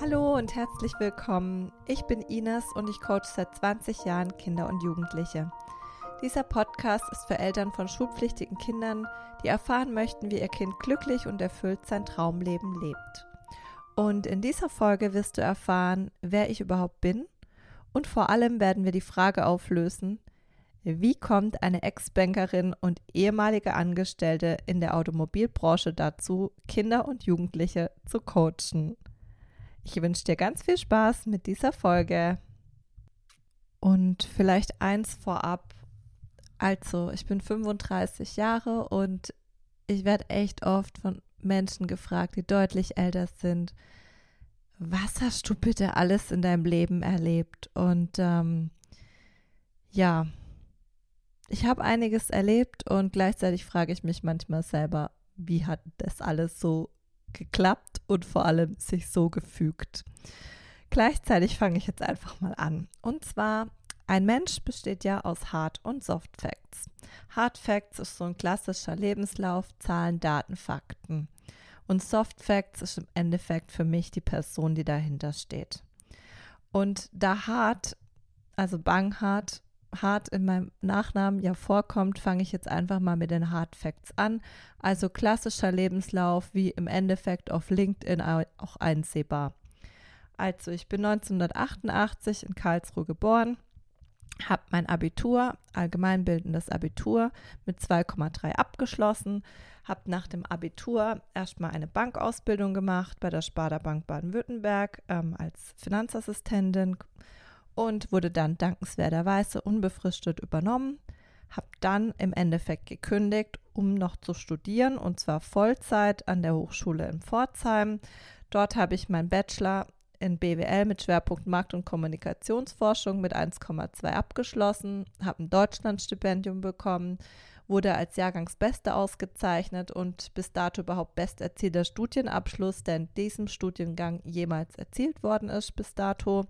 Hallo und herzlich willkommen. Ich bin Ines und ich coach seit 20 Jahren Kinder und Jugendliche. Dieser Podcast ist für Eltern von schulpflichtigen Kindern, die erfahren möchten, wie ihr Kind glücklich und erfüllt sein Traumleben lebt. Und in dieser Folge wirst du erfahren, wer ich überhaupt bin und vor allem werden wir die Frage auflösen, wie kommt eine Ex-Bankerin und ehemalige Angestellte in der Automobilbranche dazu, Kinder und Jugendliche zu coachen? Ich wünsche dir ganz viel Spaß mit dieser Folge. Und vielleicht eins vorab. Also, ich bin 35 Jahre und ich werde echt oft von Menschen gefragt, die deutlich älter sind. Was hast du bitte alles in deinem Leben erlebt? Und ähm, ja, ich habe einiges erlebt und gleichzeitig frage ich mich manchmal selber, wie hat das alles so geklappt und vor allem sich so gefügt. Gleichzeitig fange ich jetzt einfach mal an. Und zwar, ein Mensch besteht ja aus Hard- und Soft Facts. Hard Facts ist so ein klassischer Lebenslauf, Zahlen, Daten, Fakten. Und Soft Facts ist im Endeffekt für mich die Person, die dahinter steht. Und da Hard, also Banghart, Hart in meinem Nachnamen ja vorkommt, fange ich jetzt einfach mal mit den Hard Facts an. Also klassischer Lebenslauf, wie im Endeffekt auf LinkedIn auch einsehbar. Also ich bin 1988 in Karlsruhe geboren, habe mein Abitur, allgemeinbildendes Abitur mit 2,3 abgeschlossen, habe nach dem Abitur erstmal eine Bankausbildung gemacht bei der Sparda Bank Baden-Württemberg ähm, als Finanzassistentin und wurde dann dankenswerterweise unbefristet übernommen. Habe dann im Endeffekt gekündigt, um noch zu studieren und zwar Vollzeit an der Hochschule in Pforzheim. Dort habe ich meinen Bachelor in BWL mit Schwerpunkt Markt- und Kommunikationsforschung mit 1,2 abgeschlossen, habe ein Deutschlandstipendium bekommen, wurde als Jahrgangsbeste ausgezeichnet und bis dato überhaupt besterzielter Studienabschluss, der in diesem Studiengang jemals erzielt worden ist bis dato.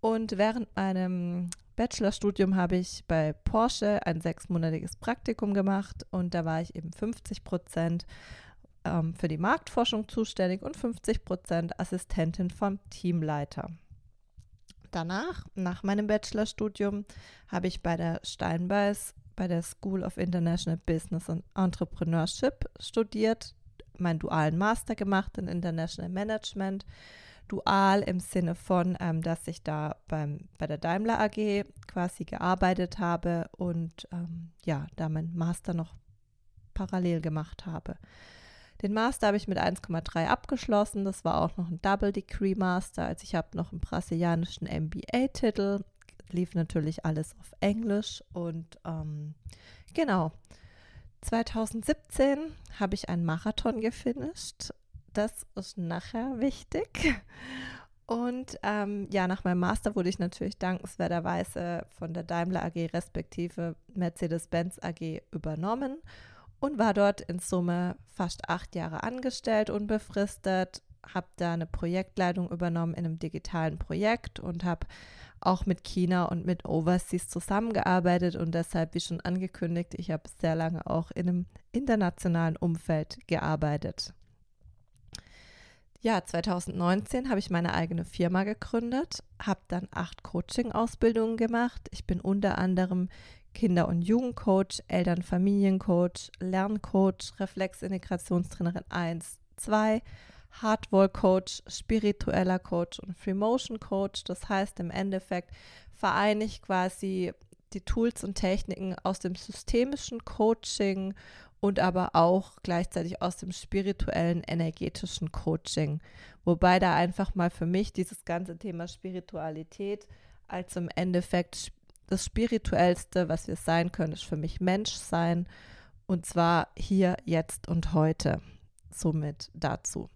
Und während meinem Bachelorstudium habe ich bei Porsche ein sechsmonatiges Praktikum gemacht und da war ich eben 50 Prozent ähm, für die Marktforschung zuständig und 50 Prozent Assistentin vom Teamleiter. Danach, nach meinem Bachelorstudium, habe ich bei der Steinbeis bei der School of International Business and Entrepreneurship studiert, meinen dualen Master gemacht in International Management dual im Sinne von, ähm, dass ich da beim, bei der Daimler AG quasi gearbeitet habe und ähm, ja, da meinen Master noch parallel gemacht habe. Den Master habe ich mit 1,3 abgeschlossen. Das war auch noch ein Double Degree Master. Also ich habe noch einen brasilianischen MBA-Titel. Lief natürlich alles auf Englisch. Und ähm, genau, 2017 habe ich einen Marathon gefinisht das ist nachher wichtig. Und ähm, ja, nach meinem Master wurde ich natürlich dankenswerterweise von der Daimler AG respektive Mercedes-Benz AG übernommen und war dort in Summe fast acht Jahre angestellt, unbefristet, habe da eine Projektleitung übernommen in einem digitalen Projekt und habe auch mit China und mit Overseas zusammengearbeitet und deshalb, wie schon angekündigt, ich habe sehr lange auch in einem internationalen Umfeld gearbeitet. Ja, 2019 habe ich meine eigene Firma gegründet, habe dann acht Coaching-Ausbildungen gemacht. Ich bin unter anderem Kinder- und Jugendcoach, Eltern-Familiencoach, Lerncoach, Reflexintegrationstrainerin 1, 2, Hardwall-Coach, spiritueller Coach und Free-Motion-Coach. Das heißt, im Endeffekt vereine ich quasi die Tools und Techniken aus dem systemischen Coaching und aber auch gleichzeitig aus dem spirituellen, energetischen Coaching. Wobei da einfach mal für mich dieses ganze Thema Spiritualität als im Endeffekt das Spirituellste, was wir sein können, ist für mich Menschsein. Und zwar hier, jetzt und heute. Somit dazu.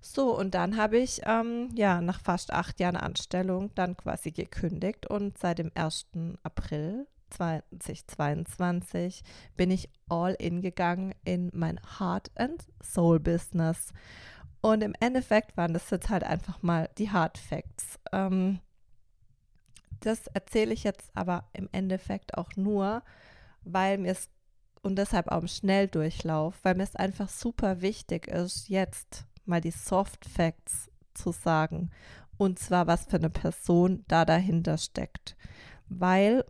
So, und dann habe ich ähm, ja nach fast acht Jahren Anstellung dann quasi gekündigt und seit dem 1. April 2022 bin ich all in gegangen in mein Heart and Soul Business. Und im Endeffekt waren das jetzt halt einfach mal die Hard Facts. Ähm, das erzähle ich jetzt aber im Endeffekt auch nur, weil mir es und deshalb auch im Schnelldurchlauf, weil mir es einfach super wichtig ist, jetzt mal die Soft Facts zu sagen. Und zwar, was für eine Person da dahinter steckt. Weil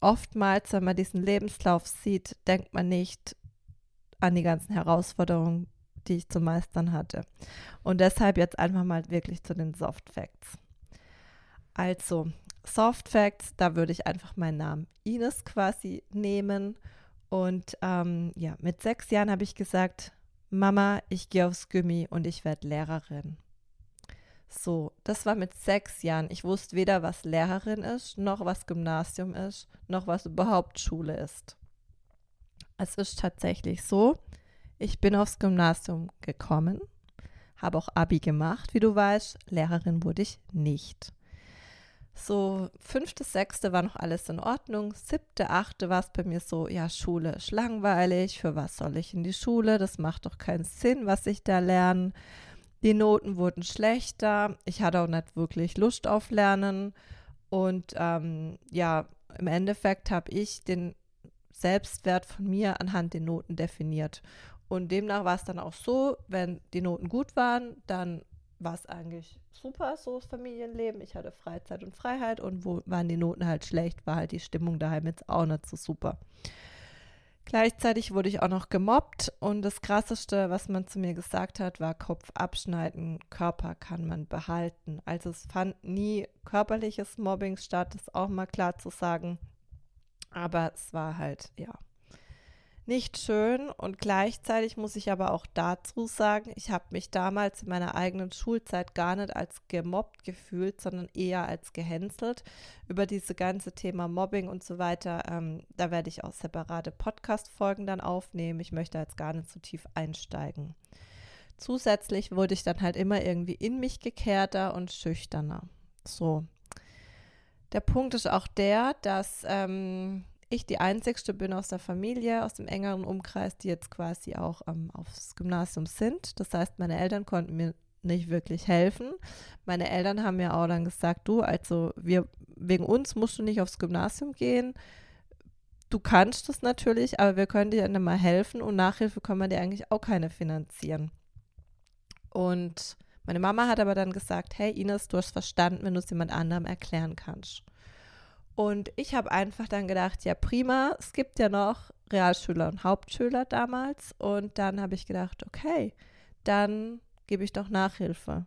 oftmals, wenn man diesen Lebenslauf sieht, denkt man nicht an die ganzen Herausforderungen, die ich zu meistern hatte. Und deshalb jetzt einfach mal wirklich zu den Soft Facts. Also, Soft Facts, da würde ich einfach meinen Namen Ines quasi nehmen. Und ähm, ja, mit sechs Jahren habe ich gesagt, Mama, ich gehe aufs Gummi und ich werde Lehrerin. So, das war mit sechs Jahren. Ich wusste weder, was Lehrerin ist, noch was Gymnasium ist, noch was überhaupt Schule ist. Es ist tatsächlich so, ich bin aufs Gymnasium gekommen, habe auch Abi gemacht, wie du weißt. Lehrerin wurde ich nicht. So, fünfte, sechste war noch alles in Ordnung. Siebte, achte war es bei mir so, ja, Schule ist langweilig. Für was soll ich in die Schule? Das macht doch keinen Sinn, was ich da lerne. Die Noten wurden schlechter. Ich hatte auch nicht wirklich Lust auf Lernen. Und ähm, ja, im Endeffekt habe ich den Selbstwert von mir anhand der Noten definiert. Und demnach war es dann auch so, wenn die Noten gut waren, dann war es eigentlich super, so das Familienleben. Ich hatte Freizeit und Freiheit und wo waren die Noten halt schlecht, war halt die Stimmung daheim jetzt auch nicht so super. Gleichzeitig wurde ich auch noch gemobbt und das Krasseste, was man zu mir gesagt hat, war Kopf abschneiden, Körper kann man behalten. Also es fand nie körperliches Mobbing statt, das auch mal klar zu sagen. Aber es war halt, ja, nicht schön und gleichzeitig muss ich aber auch dazu sagen, ich habe mich damals in meiner eigenen Schulzeit gar nicht als gemobbt gefühlt, sondern eher als gehänselt. Über diese ganze Thema Mobbing und so weiter, ähm, da werde ich auch separate Podcast-Folgen dann aufnehmen. Ich möchte jetzt gar nicht so tief einsteigen. Zusätzlich wurde ich dann halt immer irgendwie in mich gekehrter und schüchterner. So. Der Punkt ist auch der, dass ähm, ich die Einzigste bin aus der Familie, aus dem engeren Umkreis, die jetzt quasi auch ähm, aufs Gymnasium sind. Das heißt, meine Eltern konnten mir nicht wirklich helfen. Meine Eltern haben mir auch dann gesagt, du, also wir, wegen uns musst du nicht aufs Gymnasium gehen. Du kannst das natürlich, aber wir können dir dann mal helfen und Nachhilfe können wir dir eigentlich auch keine finanzieren. Und meine Mama hat aber dann gesagt, hey Ines, du hast verstanden, wenn du es jemand anderem erklären kannst. Und ich habe einfach dann gedacht, ja prima, es gibt ja noch Realschüler und Hauptschüler damals. Und dann habe ich gedacht, okay, dann gebe ich doch Nachhilfe.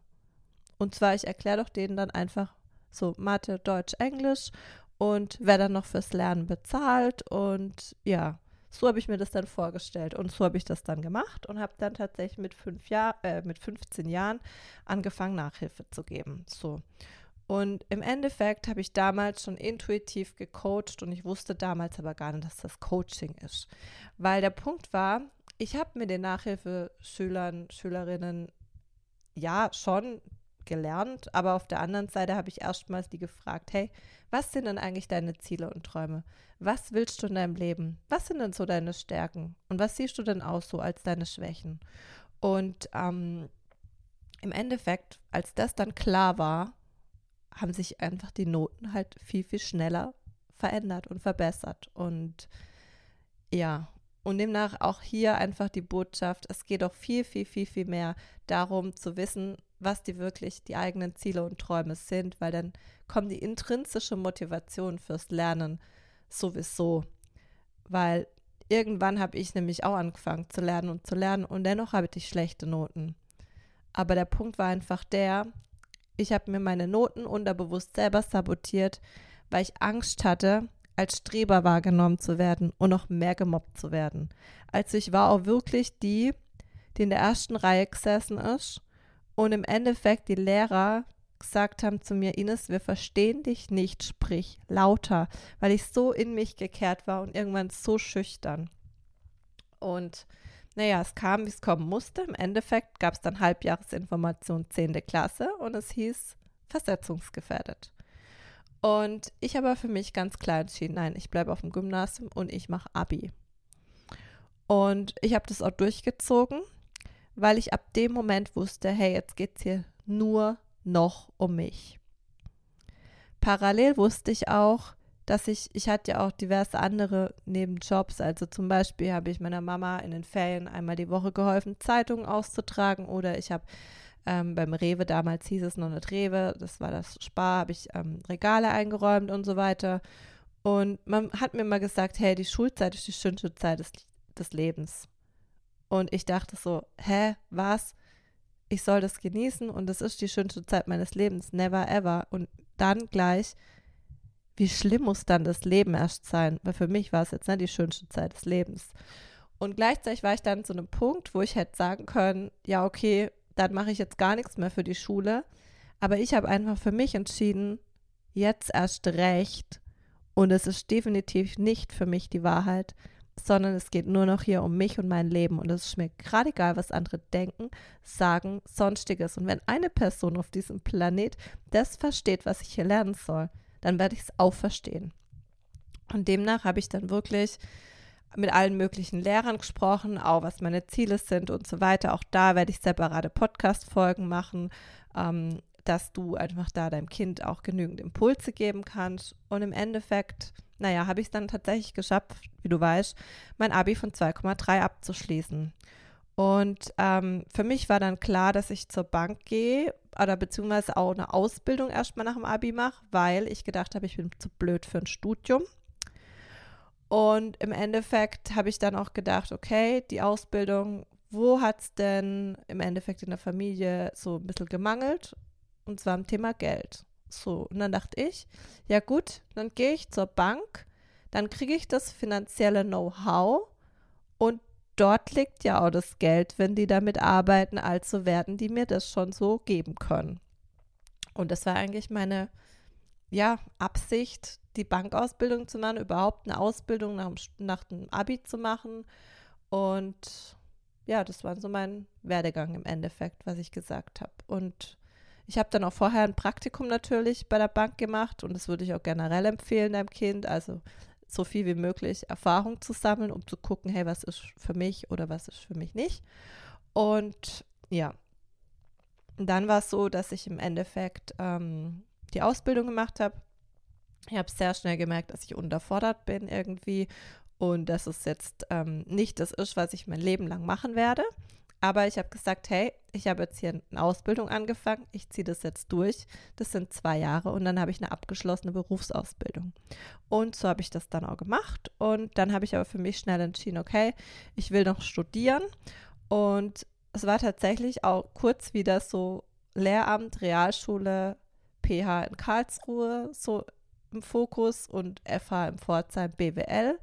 Und zwar, ich erkläre doch denen dann einfach so Mathe, Deutsch, Englisch und wer dann noch fürs Lernen bezahlt. Und ja, so habe ich mir das dann vorgestellt. Und so habe ich das dann gemacht und habe dann tatsächlich mit, fünf Jahr, äh, mit 15 Jahren angefangen, Nachhilfe zu geben. So. Und im Endeffekt habe ich damals schon intuitiv gecoacht und ich wusste damals aber gar nicht, dass das Coaching ist. Weil der Punkt war, ich habe mit den Nachhilfeschülern, Schülerinnen ja schon gelernt, aber auf der anderen Seite habe ich erstmals die gefragt, hey, was sind denn eigentlich deine Ziele und Träume? Was willst du in deinem Leben? Was sind denn so deine Stärken? Und was siehst du denn auch so als deine Schwächen? Und ähm, im Endeffekt, als das dann klar war, haben sich einfach die Noten halt viel, viel schneller verändert und verbessert. Und ja, und demnach auch hier einfach die Botschaft, es geht auch viel, viel, viel, viel mehr darum zu wissen, was die wirklich die eigenen Ziele und Träume sind, weil dann kommt die intrinsische Motivation fürs Lernen sowieso. Weil irgendwann habe ich nämlich auch angefangen zu lernen und zu lernen und dennoch habe ich schlechte Noten. Aber der Punkt war einfach der, ich habe mir meine Noten unterbewusst selber sabotiert, weil ich Angst hatte, als Streber wahrgenommen zu werden und noch mehr gemobbt zu werden. Also ich war auch wirklich die, die in der ersten Reihe gesessen ist und im Endeffekt die Lehrer gesagt haben zu mir, Ines, wir verstehen dich nicht, sprich lauter, weil ich so in mich gekehrt war und irgendwann so schüchtern. Und naja, es kam, wie es kommen musste. Im Endeffekt gab es dann Halbjahresinformation 10. Klasse und es hieß versetzungsgefährdet. Und ich habe für mich ganz klar entschieden, nein, ich bleibe auf dem Gymnasium und ich mache Abi. Und ich habe das auch durchgezogen, weil ich ab dem Moment wusste, hey, jetzt geht es hier nur noch um mich. Parallel wusste ich auch, dass ich, ich hatte ja auch diverse andere Nebenjobs. Also zum Beispiel habe ich meiner Mama in den Ferien einmal die Woche geholfen, Zeitungen auszutragen oder ich habe ähm, beim Rewe, damals hieß es noch nicht Rewe, das war das Spar, habe ich ähm, Regale eingeräumt und so weiter. Und man hat mir mal gesagt, hey, die Schulzeit ist die schönste Zeit des, des Lebens. Und ich dachte so, hä, was? Ich soll das genießen und das ist die schönste Zeit meines Lebens, never ever. Und dann gleich, wie schlimm muss dann das Leben erst sein? Weil für mich war es jetzt nicht die schönste Zeit des Lebens. Und gleichzeitig war ich dann zu einem Punkt, wo ich hätte sagen können, ja, okay, dann mache ich jetzt gar nichts mehr für die Schule. Aber ich habe einfach für mich entschieden, jetzt erst recht. Und es ist definitiv nicht für mich die Wahrheit, sondern es geht nur noch hier um mich und mein Leben. Und es ist mir gerade egal, was andere denken, sagen, sonstiges. Und wenn eine Person auf diesem Planet das versteht, was ich hier lernen soll, dann werde ich es auch verstehen. Und demnach habe ich dann wirklich mit allen möglichen Lehrern gesprochen, auch was meine Ziele sind und so weiter. Auch da werde ich separate Podcast-Folgen machen, ähm, dass du einfach da deinem Kind auch genügend Impulse geben kannst. Und im Endeffekt, naja, habe ich es dann tatsächlich geschafft, wie du weißt, mein Abi von 2,3 abzuschließen. Und ähm, für mich war dann klar, dass ich zur Bank gehe oder beziehungsweise auch eine Ausbildung erstmal nach dem Abi mache, weil ich gedacht habe, ich bin zu blöd für ein Studium. Und im Endeffekt habe ich dann auch gedacht, okay, die Ausbildung, wo hat es denn im Endeffekt in der Familie so ein bisschen gemangelt? Und zwar am Thema Geld. So, und dann dachte ich, ja gut, dann gehe ich zur Bank, dann kriege ich das finanzielle Know-how dort liegt ja auch das Geld, wenn die damit arbeiten, also werden die mir das schon so geben können. Und das war eigentlich meine ja, Absicht, die Bankausbildung zu machen, überhaupt eine Ausbildung nach, nach dem Abi zu machen. Und ja, das war so mein Werdegang im Endeffekt, was ich gesagt habe. Und ich habe dann auch vorher ein Praktikum natürlich bei der Bank gemacht und das würde ich auch generell empfehlen deinem Kind. Also so viel wie möglich Erfahrung zu sammeln, um zu gucken, hey, was ist für mich oder was ist für mich nicht. Und ja, dann war es so, dass ich im Endeffekt ähm, die Ausbildung gemacht habe. Ich habe sehr schnell gemerkt, dass ich unterfordert bin irgendwie und dass es jetzt ähm, nicht das ist, was ich mein Leben lang machen werde. Aber ich habe gesagt, hey, ich habe jetzt hier eine Ausbildung angefangen, ich ziehe das jetzt durch. Das sind zwei Jahre und dann habe ich eine abgeschlossene Berufsausbildung. Und so habe ich das dann auch gemacht. Und dann habe ich aber für mich schnell entschieden, okay, ich will noch studieren. Und es war tatsächlich auch kurz wieder so Lehramt, Realschule, PH in Karlsruhe so im Fokus und FH im Pforzheim BWL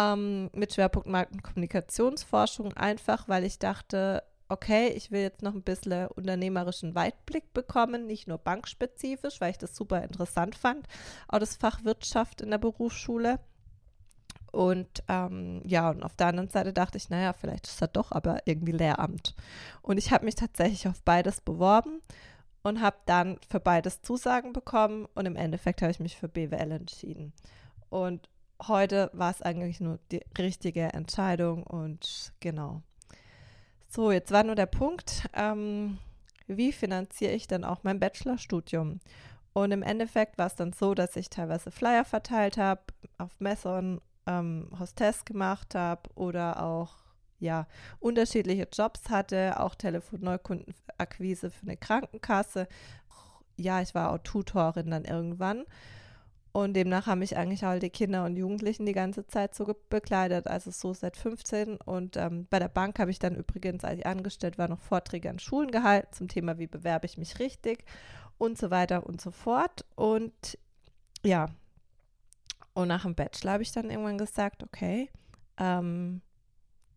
ähm, mit Schwerpunkt Markt- und Kommunikationsforschung, einfach weil ich dachte, okay, ich will jetzt noch ein bisschen unternehmerischen Weitblick bekommen, nicht nur bankspezifisch, weil ich das super interessant fand, auch das Fach Wirtschaft in der Berufsschule. Und ähm, ja, und auf der anderen Seite dachte ich, naja, vielleicht ist das doch aber irgendwie Lehramt. Und ich habe mich tatsächlich auf beides beworben und habe dann für beides Zusagen bekommen und im Endeffekt habe ich mich für BWL entschieden. Und heute war es eigentlich nur die richtige Entscheidung und genau. So, jetzt war nur der Punkt, ähm, wie finanziere ich dann auch mein Bachelorstudium? Und im Endeffekt war es dann so, dass ich teilweise Flyer verteilt habe, auf Messern ähm, Hostess gemacht habe oder auch ja, unterschiedliche Jobs hatte, auch Telefonneukundenakquise für eine Krankenkasse. Ja, ich war auch Tutorin dann irgendwann. Und demnach haben mich eigentlich all die Kinder und Jugendlichen die ganze Zeit so begleitet, also so seit 15. Und ähm, bei der Bank habe ich dann übrigens, als ich angestellt war, noch Vorträge an Schulen gehalten zum Thema, wie bewerbe ich mich richtig und so weiter und so fort. Und ja, und nach dem Bachelor habe ich dann irgendwann gesagt, okay, ähm,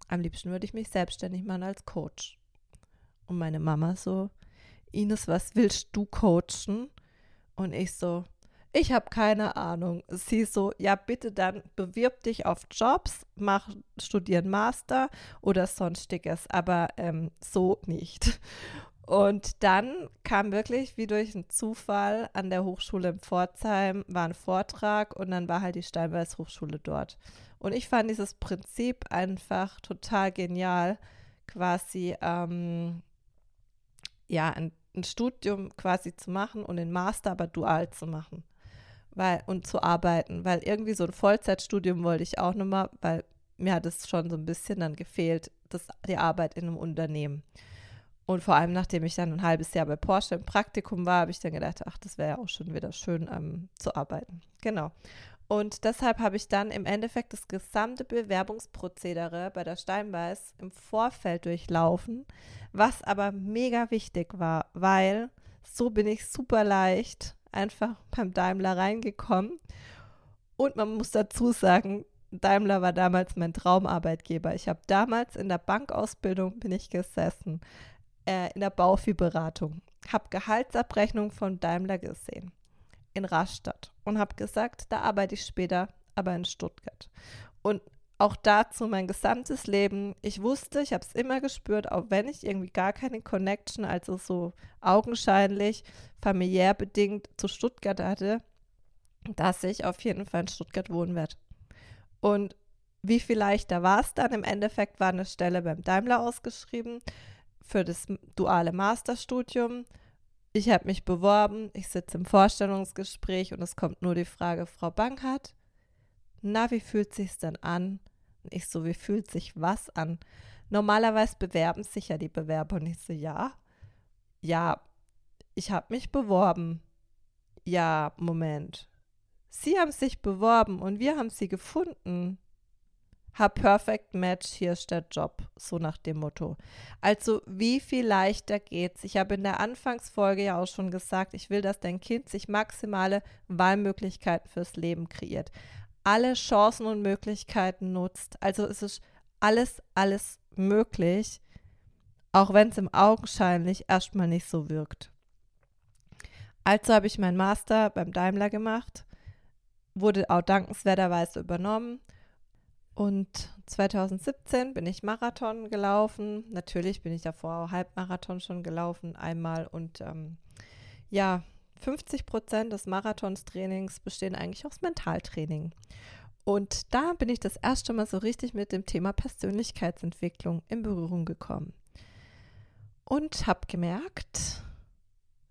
am liebsten würde ich mich selbstständig machen als Coach. Und meine Mama so, Ines, was willst du coachen? Und ich so, ich habe keine Ahnung. Sie so, ja, bitte dann bewirb dich auf Jobs, mach, studieren Master oder sonstiges, aber ähm, so nicht. Und dann kam wirklich wie durch einen Zufall an der Hochschule in Pforzheim war ein Vortrag und dann war halt die Steinbeis Hochschule dort. Und ich fand dieses Prinzip einfach total genial, quasi ähm, ja ein, ein, Studium quasi zu machen und den Master aber dual zu machen. Weil, und zu arbeiten, weil irgendwie so ein Vollzeitstudium wollte ich auch nochmal, weil mir hat es schon so ein bisschen dann gefehlt, das, die Arbeit in einem Unternehmen. Und vor allem, nachdem ich dann ein halbes Jahr bei Porsche im Praktikum war, habe ich dann gedacht, ach, das wäre ja auch schon wieder schön ähm, zu arbeiten. Genau. Und deshalb habe ich dann im Endeffekt das gesamte Bewerbungsprozedere bei der Steinbeiß im Vorfeld durchlaufen, was aber mega wichtig war, weil so bin ich super leicht einfach beim Daimler reingekommen. Und man muss dazu sagen, Daimler war damals mein Traumarbeitgeber. Ich habe damals in der Bankausbildung bin ich gesessen, äh, in der Baufi-Beratung, habe Gehaltsabrechnung von Daimler gesehen in Rastatt und habe gesagt, da arbeite ich später, aber in Stuttgart. Und auch dazu mein gesamtes Leben. Ich wusste, ich habe es immer gespürt, auch wenn ich irgendwie gar keine Connection, also so augenscheinlich, familiär bedingt zu Stuttgart hatte, dass ich auf jeden Fall in Stuttgart wohnen werde. Und wie viel leichter war es dann? Im Endeffekt war eine Stelle beim Daimler ausgeschrieben für das duale Masterstudium. Ich habe mich beworben, ich sitze im Vorstellungsgespräch und es kommt nur die Frage, Frau Bankert, na, wie fühlt sich's denn an? Und ich so, wie fühlt sich was an? Normalerweise bewerben sich ja die Bewerber und ich so, ja, ja, ich habe mich beworben. Ja, Moment. Sie haben sich beworben und wir haben sie gefunden. Hab Perfect Match, hier ist der Job, so nach dem Motto. Also, wie viel leichter geht's? Ich habe in der Anfangsfolge ja auch schon gesagt, ich will, dass dein Kind sich maximale Wahlmöglichkeiten fürs Leben kreiert alle Chancen und Möglichkeiten nutzt. Also es ist alles, alles möglich, auch wenn es im Augenscheinlich erstmal nicht so wirkt. Also habe ich meinen Master beim Daimler gemacht, wurde auch dankenswerterweise übernommen und 2017 bin ich Marathon gelaufen. Natürlich bin ich davor auch Halbmarathon schon gelaufen einmal und ähm, ja, 50 Prozent des Marathonstrainings bestehen eigentlich aus Mentaltraining. Und da bin ich das erste Mal so richtig mit dem Thema Persönlichkeitsentwicklung in Berührung gekommen. Und habe gemerkt,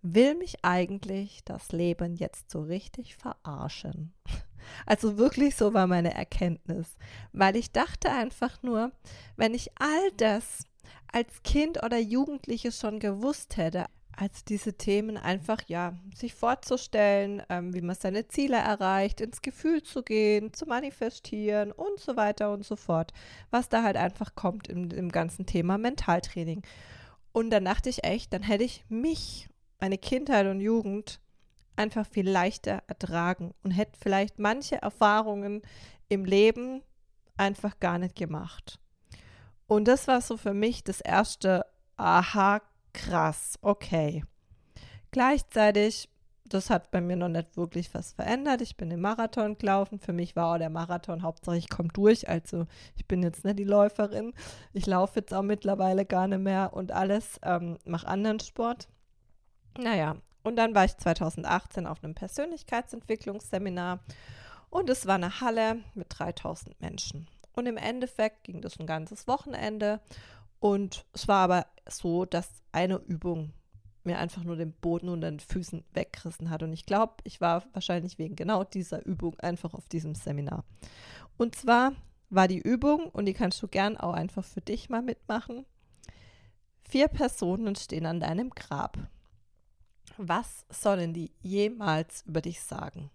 will mich eigentlich das Leben jetzt so richtig verarschen? Also wirklich so war meine Erkenntnis, weil ich dachte einfach nur, wenn ich all das als Kind oder Jugendliche schon gewusst hätte, als diese Themen einfach, ja, sich vorzustellen, ähm, wie man seine Ziele erreicht, ins Gefühl zu gehen, zu manifestieren und so weiter und so fort, was da halt einfach kommt im, im ganzen Thema Mentaltraining. Und dann dachte ich echt, dann hätte ich mich, meine Kindheit und Jugend, einfach viel leichter ertragen und hätte vielleicht manche Erfahrungen im Leben einfach gar nicht gemacht. Und das war so für mich das erste Aha krass, okay. Gleichzeitig, das hat bei mir noch nicht wirklich was verändert. Ich bin im Marathon gelaufen. Für mich war auch der Marathon Hauptsache, ich komme durch. Also ich bin jetzt nicht die Läuferin. Ich laufe jetzt auch mittlerweile gar nicht mehr und alles, ähm, mache anderen Sport. Naja, und dann war ich 2018 auf einem Persönlichkeitsentwicklungsseminar und es war eine Halle mit 3000 Menschen. Und im Endeffekt ging das ein ganzes Wochenende und es war aber so, dass eine Übung mir einfach nur den Boden und den Füßen weggerissen hat. Und ich glaube, ich war wahrscheinlich wegen genau dieser Übung einfach auf diesem Seminar. Und zwar war die Übung, und die kannst du gern auch einfach für dich mal mitmachen. Vier Personen stehen an deinem Grab. Was sollen die jemals über dich sagen?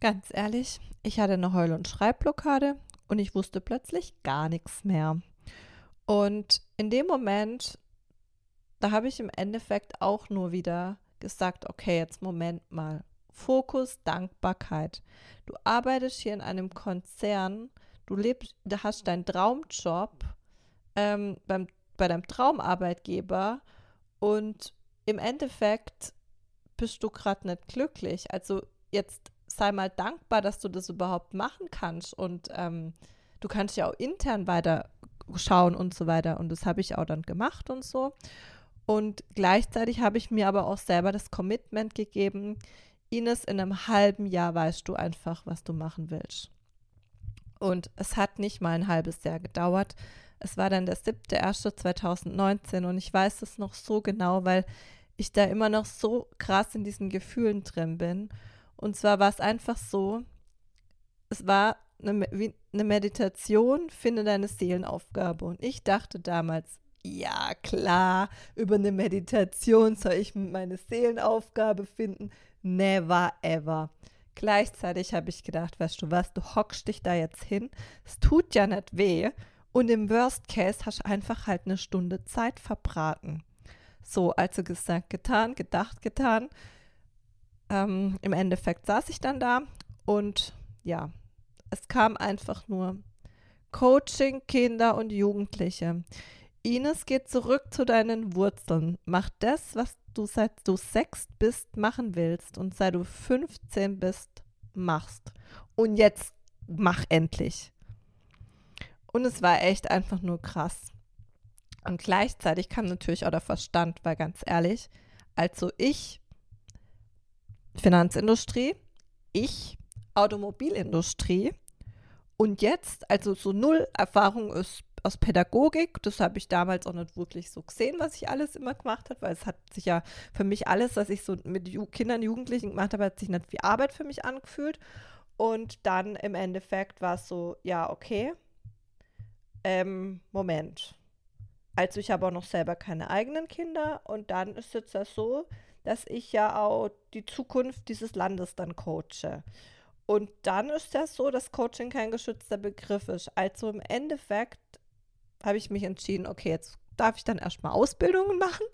Ganz ehrlich, ich hatte eine Heul- und Schreibblockade und ich wusste plötzlich gar nichts mehr. Und in dem Moment, da habe ich im Endeffekt auch nur wieder gesagt, okay, jetzt Moment mal. Fokus, Dankbarkeit. Du arbeitest hier in einem Konzern, du lebst, du hast deinen Traumjob ähm, beim, bei deinem Traumarbeitgeber und im Endeffekt bist du gerade nicht glücklich. Also jetzt sei mal dankbar, dass du das überhaupt machen kannst und ähm, du kannst ja auch intern weiter schauen und so weiter. Und das habe ich auch dann gemacht und so. Und gleichzeitig habe ich mir aber auch selber das Commitment gegeben, Ines, in einem halben Jahr weißt du einfach, was du machen willst. Und es hat nicht mal ein halbes Jahr gedauert. Es war dann der 7.1.2019 und ich weiß es noch so genau, weil ich da immer noch so krass in diesen Gefühlen drin bin. Und zwar war es einfach so, es war eine, eine Meditation, finde deine Seelenaufgabe. Und ich dachte damals, ja klar, über eine Meditation soll ich meine Seelenaufgabe finden. Never ever. Gleichzeitig habe ich gedacht, weißt du was, du hockst dich da jetzt hin, es tut ja nicht weh und im Worst Case hast du einfach halt eine Stunde Zeit verbraten. So, also gesagt, getan, gedacht, getan. Ähm, Im Endeffekt saß ich dann da und ja, es kam einfach nur Coaching Kinder und Jugendliche. Ines, geh zurück zu deinen Wurzeln. Mach das, was du seit du sechs bist machen willst und seit du 15 bist machst. Und jetzt mach endlich. Und es war echt einfach nur krass. Und gleichzeitig kam natürlich auch der Verstand, weil ganz ehrlich, also ich, Finanzindustrie, ich, Automobilindustrie, und jetzt, also so null Erfahrung ist aus Pädagogik, das habe ich damals auch nicht wirklich so gesehen, was ich alles immer gemacht habe, weil es hat sich ja für mich alles, was ich so mit Ju Kindern, Jugendlichen gemacht habe, hat sich nicht wie Arbeit für mich angefühlt. Und dann im Endeffekt war es so, ja, okay, ähm, Moment. Also ich habe auch noch selber keine eigenen Kinder und dann ist es ja so, dass ich ja auch die Zukunft dieses Landes dann coache. Und dann ist das so, dass Coaching kein geschützter Begriff ist. Also im Endeffekt habe ich mich entschieden, okay, jetzt darf ich dann erstmal Ausbildungen machen.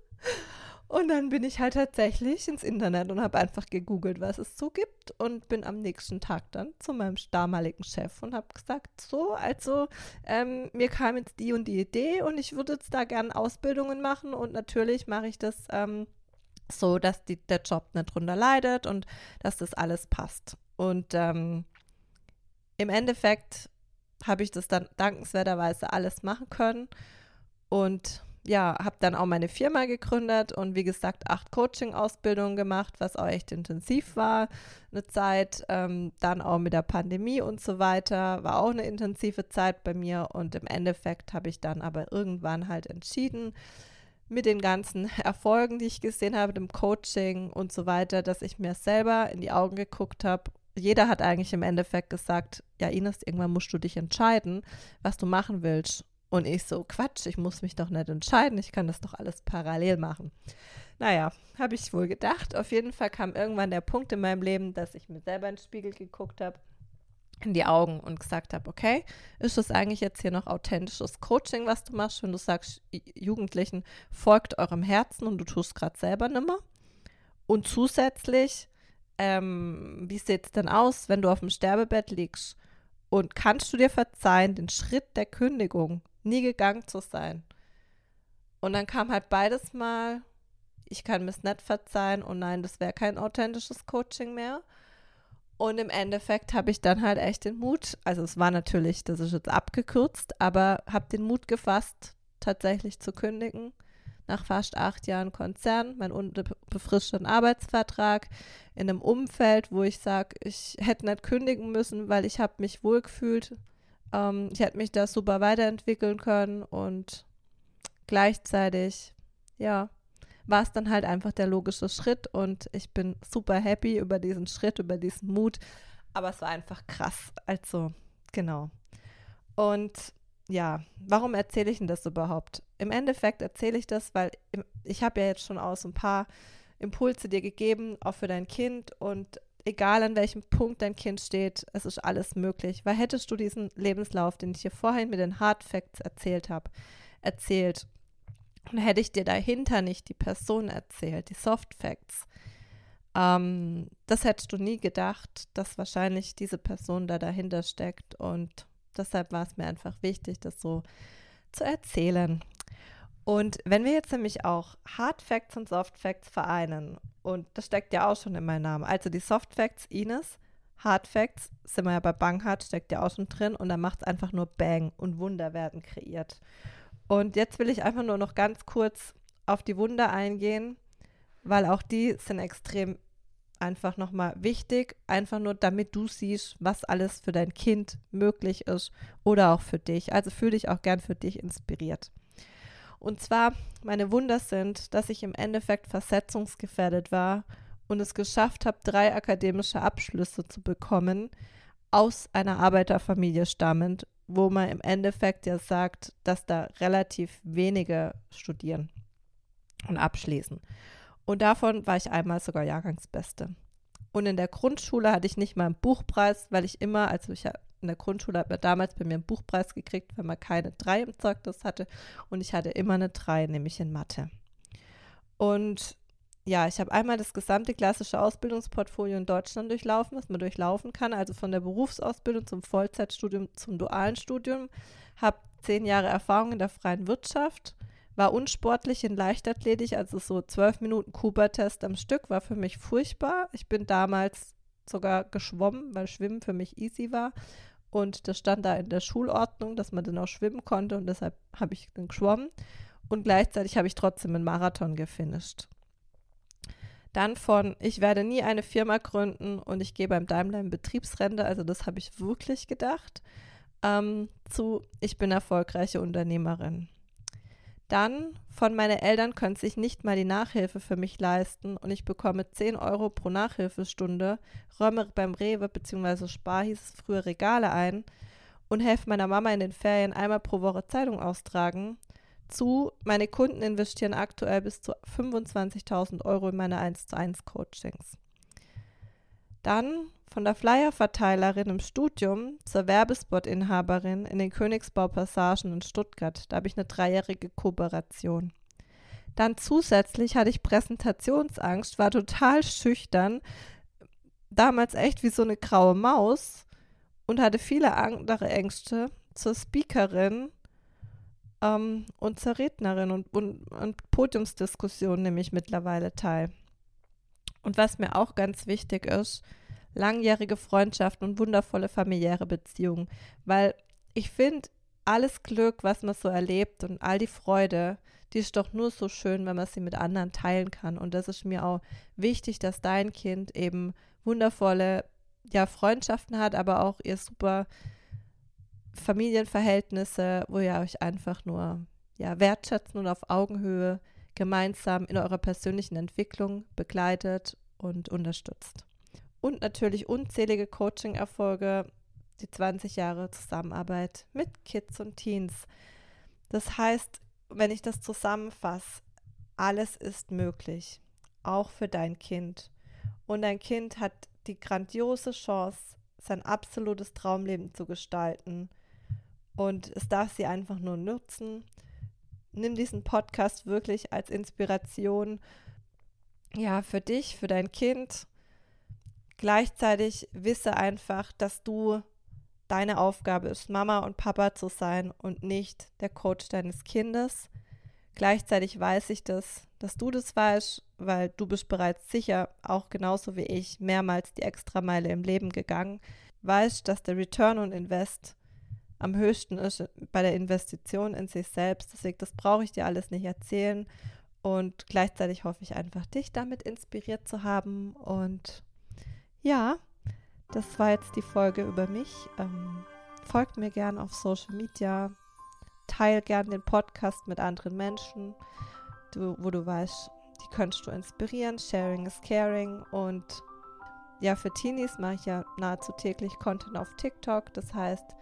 Und dann bin ich halt tatsächlich ins Internet und habe einfach gegoogelt, was es so gibt und bin am nächsten Tag dann zu meinem damaligen Chef und habe gesagt, so, also ähm, mir kam jetzt die und die Idee und ich würde jetzt da gerne Ausbildungen machen und natürlich mache ich das ähm, so, dass die, der Job nicht drunter leidet und dass das alles passt. Und ähm, im Endeffekt habe ich das dann dankenswerterweise alles machen können und ja, habe dann auch meine Firma gegründet und wie gesagt acht Coaching-Ausbildungen gemacht, was auch echt intensiv war, eine Zeit. Ähm, dann auch mit der Pandemie und so weiter, war auch eine intensive Zeit bei mir und im Endeffekt habe ich dann aber irgendwann halt entschieden, mit den ganzen Erfolgen, die ich gesehen habe, dem Coaching und so weiter, dass ich mir selber in die Augen geguckt habe jeder hat eigentlich im Endeffekt gesagt, ja Ines, irgendwann musst du dich entscheiden, was du machen willst. Und ich so, Quatsch, ich muss mich doch nicht entscheiden, ich kann das doch alles parallel machen. Naja, habe ich wohl gedacht. Auf jeden Fall kam irgendwann der Punkt in meinem Leben, dass ich mir selber in den Spiegel geguckt habe, in die Augen und gesagt habe, okay, ist das eigentlich jetzt hier noch authentisches Coaching, was du machst, wenn du sagst, Jugendlichen, folgt eurem Herzen und du tust gerade selber nimmer? Und zusätzlich ähm, wie sieht es denn aus, wenn du auf dem Sterbebett liegst? Und kannst du dir verzeihen, den Schritt der Kündigung nie gegangen zu sein? Und dann kam halt beides mal, ich kann mir es nicht verzeihen und nein, das wäre kein authentisches Coaching mehr. Und im Endeffekt habe ich dann halt echt den Mut, also es war natürlich, das ist jetzt abgekürzt, aber habe den Mut gefasst, tatsächlich zu kündigen nach fast acht Jahren Konzern, mein unbefristeten Arbeitsvertrag in einem Umfeld, wo ich sage, ich hätte nicht kündigen müssen, weil ich habe mich wohlgefühlt. Ähm, ich hätte mich da super weiterentwickeln können und gleichzeitig, ja, war es dann halt einfach der logische Schritt und ich bin super happy über diesen Schritt, über diesen Mut. Aber es war einfach krass. Also, genau. Und ja, warum erzähle ich denn das überhaupt? Im Endeffekt erzähle ich das, weil ich habe ja jetzt schon aus ein paar Impulse dir gegeben, auch für dein Kind und egal an welchem Punkt dein Kind steht, es ist alles möglich. Weil hättest du diesen Lebenslauf, den ich hier vorhin mit den Hard Facts erzählt habe, erzählt, dann hätte ich dir dahinter nicht die Person erzählt, die Soft Facts. Ähm, das hättest du nie gedacht, dass wahrscheinlich diese Person da dahinter steckt und Deshalb war es mir einfach wichtig, das so zu erzählen. Und wenn wir jetzt nämlich auch Hard Facts und Soft Facts vereinen, und das steckt ja auch schon in meinem Namen, also die Soft Facts Ines, Hard Facts sind wir ja bei Banghard, steckt ja auch schon drin und dann macht es einfach nur Bang und Wunder werden kreiert. Und jetzt will ich einfach nur noch ganz kurz auf die Wunder eingehen, weil auch die sind extrem einfach nochmal wichtig, einfach nur damit du siehst, was alles für dein Kind möglich ist oder auch für dich. Also fühle dich auch gern für dich inspiriert. Und zwar, meine Wunder sind, dass ich im Endeffekt versetzungsgefährdet war und es geschafft habe, drei akademische Abschlüsse zu bekommen, aus einer Arbeiterfamilie stammend, wo man im Endeffekt ja sagt, dass da relativ wenige studieren und abschließen. Und davon war ich einmal sogar Jahrgangsbeste. Und in der Grundschule hatte ich nicht mal einen Buchpreis, weil ich immer, also ich in der Grundschule hat man damals bei mir einen Buchpreis gekriegt, wenn man keine drei im Zeugnis hatte. Und ich hatte immer eine drei, nämlich in Mathe. Und ja, ich habe einmal das gesamte klassische Ausbildungsportfolio in Deutschland durchlaufen, was man durchlaufen kann, also von der Berufsausbildung zum Vollzeitstudium zum dualen Studium. Habe zehn Jahre Erfahrung in der freien Wirtschaft, war unsportlich in Leichtathletik, also so zwölf Minuten Kuba-Test am Stück war für mich furchtbar. Ich bin damals sogar geschwommen, weil Schwimmen für mich easy war. Und das stand da in der Schulordnung, dass man dann auch schwimmen konnte und deshalb habe ich dann geschwommen. Und gleichzeitig habe ich trotzdem einen Marathon gefinisht. Dann von, ich werde nie eine Firma gründen und ich gehe beim Daimler in Betriebsrente, also das habe ich wirklich gedacht, ähm, zu, ich bin erfolgreiche Unternehmerin. Dann von meine Eltern können sich nicht mal die Nachhilfe für mich leisten und ich bekomme 10 Euro pro Nachhilfestunde, räume beim Rewe bzw. Spar hieß es früher Regale ein und helfe meiner Mama in den Ferien einmal pro Woche Zeitung austragen. Zu, meine Kunden investieren aktuell bis zu 25.000 Euro in meine 1 zu 1 Coachings. Dann von der Flyerverteilerin im Studium zur Werbespot-Inhaberin in den Königsbau-Passagen in Stuttgart. Da habe ich eine dreijährige Kooperation. Dann zusätzlich hatte ich Präsentationsangst, war total schüchtern, damals echt wie so eine graue Maus und hatte viele andere Ängste zur Speakerin ähm, und zur Rednerin und, und, und Podiumsdiskussionen nehme ich mittlerweile teil. Und was mir auch ganz wichtig ist, langjährige Freundschaften und wundervolle familiäre Beziehungen. Weil ich finde, alles Glück, was man so erlebt und all die Freude, die ist doch nur so schön, wenn man sie mit anderen teilen kann. Und das ist mir auch wichtig, dass dein Kind eben wundervolle ja, Freundschaften hat, aber auch ihr super Familienverhältnisse, wo ihr euch einfach nur ja, wertschätzen und auf Augenhöhe gemeinsam in eurer persönlichen Entwicklung begleitet und unterstützt. Und natürlich unzählige Coaching-Erfolge, die 20 Jahre Zusammenarbeit mit Kids und Teens. Das heißt, wenn ich das zusammenfasse, alles ist möglich, auch für dein Kind. Und dein Kind hat die grandiose Chance, sein absolutes Traumleben zu gestalten. Und es darf sie einfach nur nutzen nimm diesen Podcast wirklich als Inspiration, ja, für dich, für dein Kind. Gleichzeitig wisse einfach, dass du deine Aufgabe ist, Mama und Papa zu sein und nicht der Coach deines Kindes. Gleichzeitig weiß ich das, dass du das weißt, weil du bist bereits sicher, auch genauso wie ich, mehrmals die Extrameile im Leben gegangen. Weißt, dass der Return on Invest am höchsten ist bei der Investition in sich selbst. Deswegen, das brauche ich dir alles nicht erzählen. Und gleichzeitig hoffe ich einfach, dich damit inspiriert zu haben. Und ja, das war jetzt die Folge über mich. Ähm, folgt mir gern auf Social Media. Teil gern den Podcast mit anderen Menschen, du, wo du weißt, die könntest du inspirieren. Sharing is caring. Und ja, für Teenies mache ich ja nahezu täglich Content auf TikTok. Das heißt,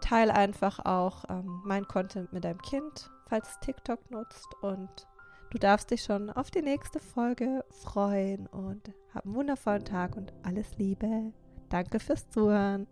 Teil einfach auch ähm, mein Content mit deinem Kind, falls es TikTok nutzt. Und du darfst dich schon auf die nächste Folge freuen und hab einen wundervollen Tag und alles Liebe. Danke fürs Zuhören.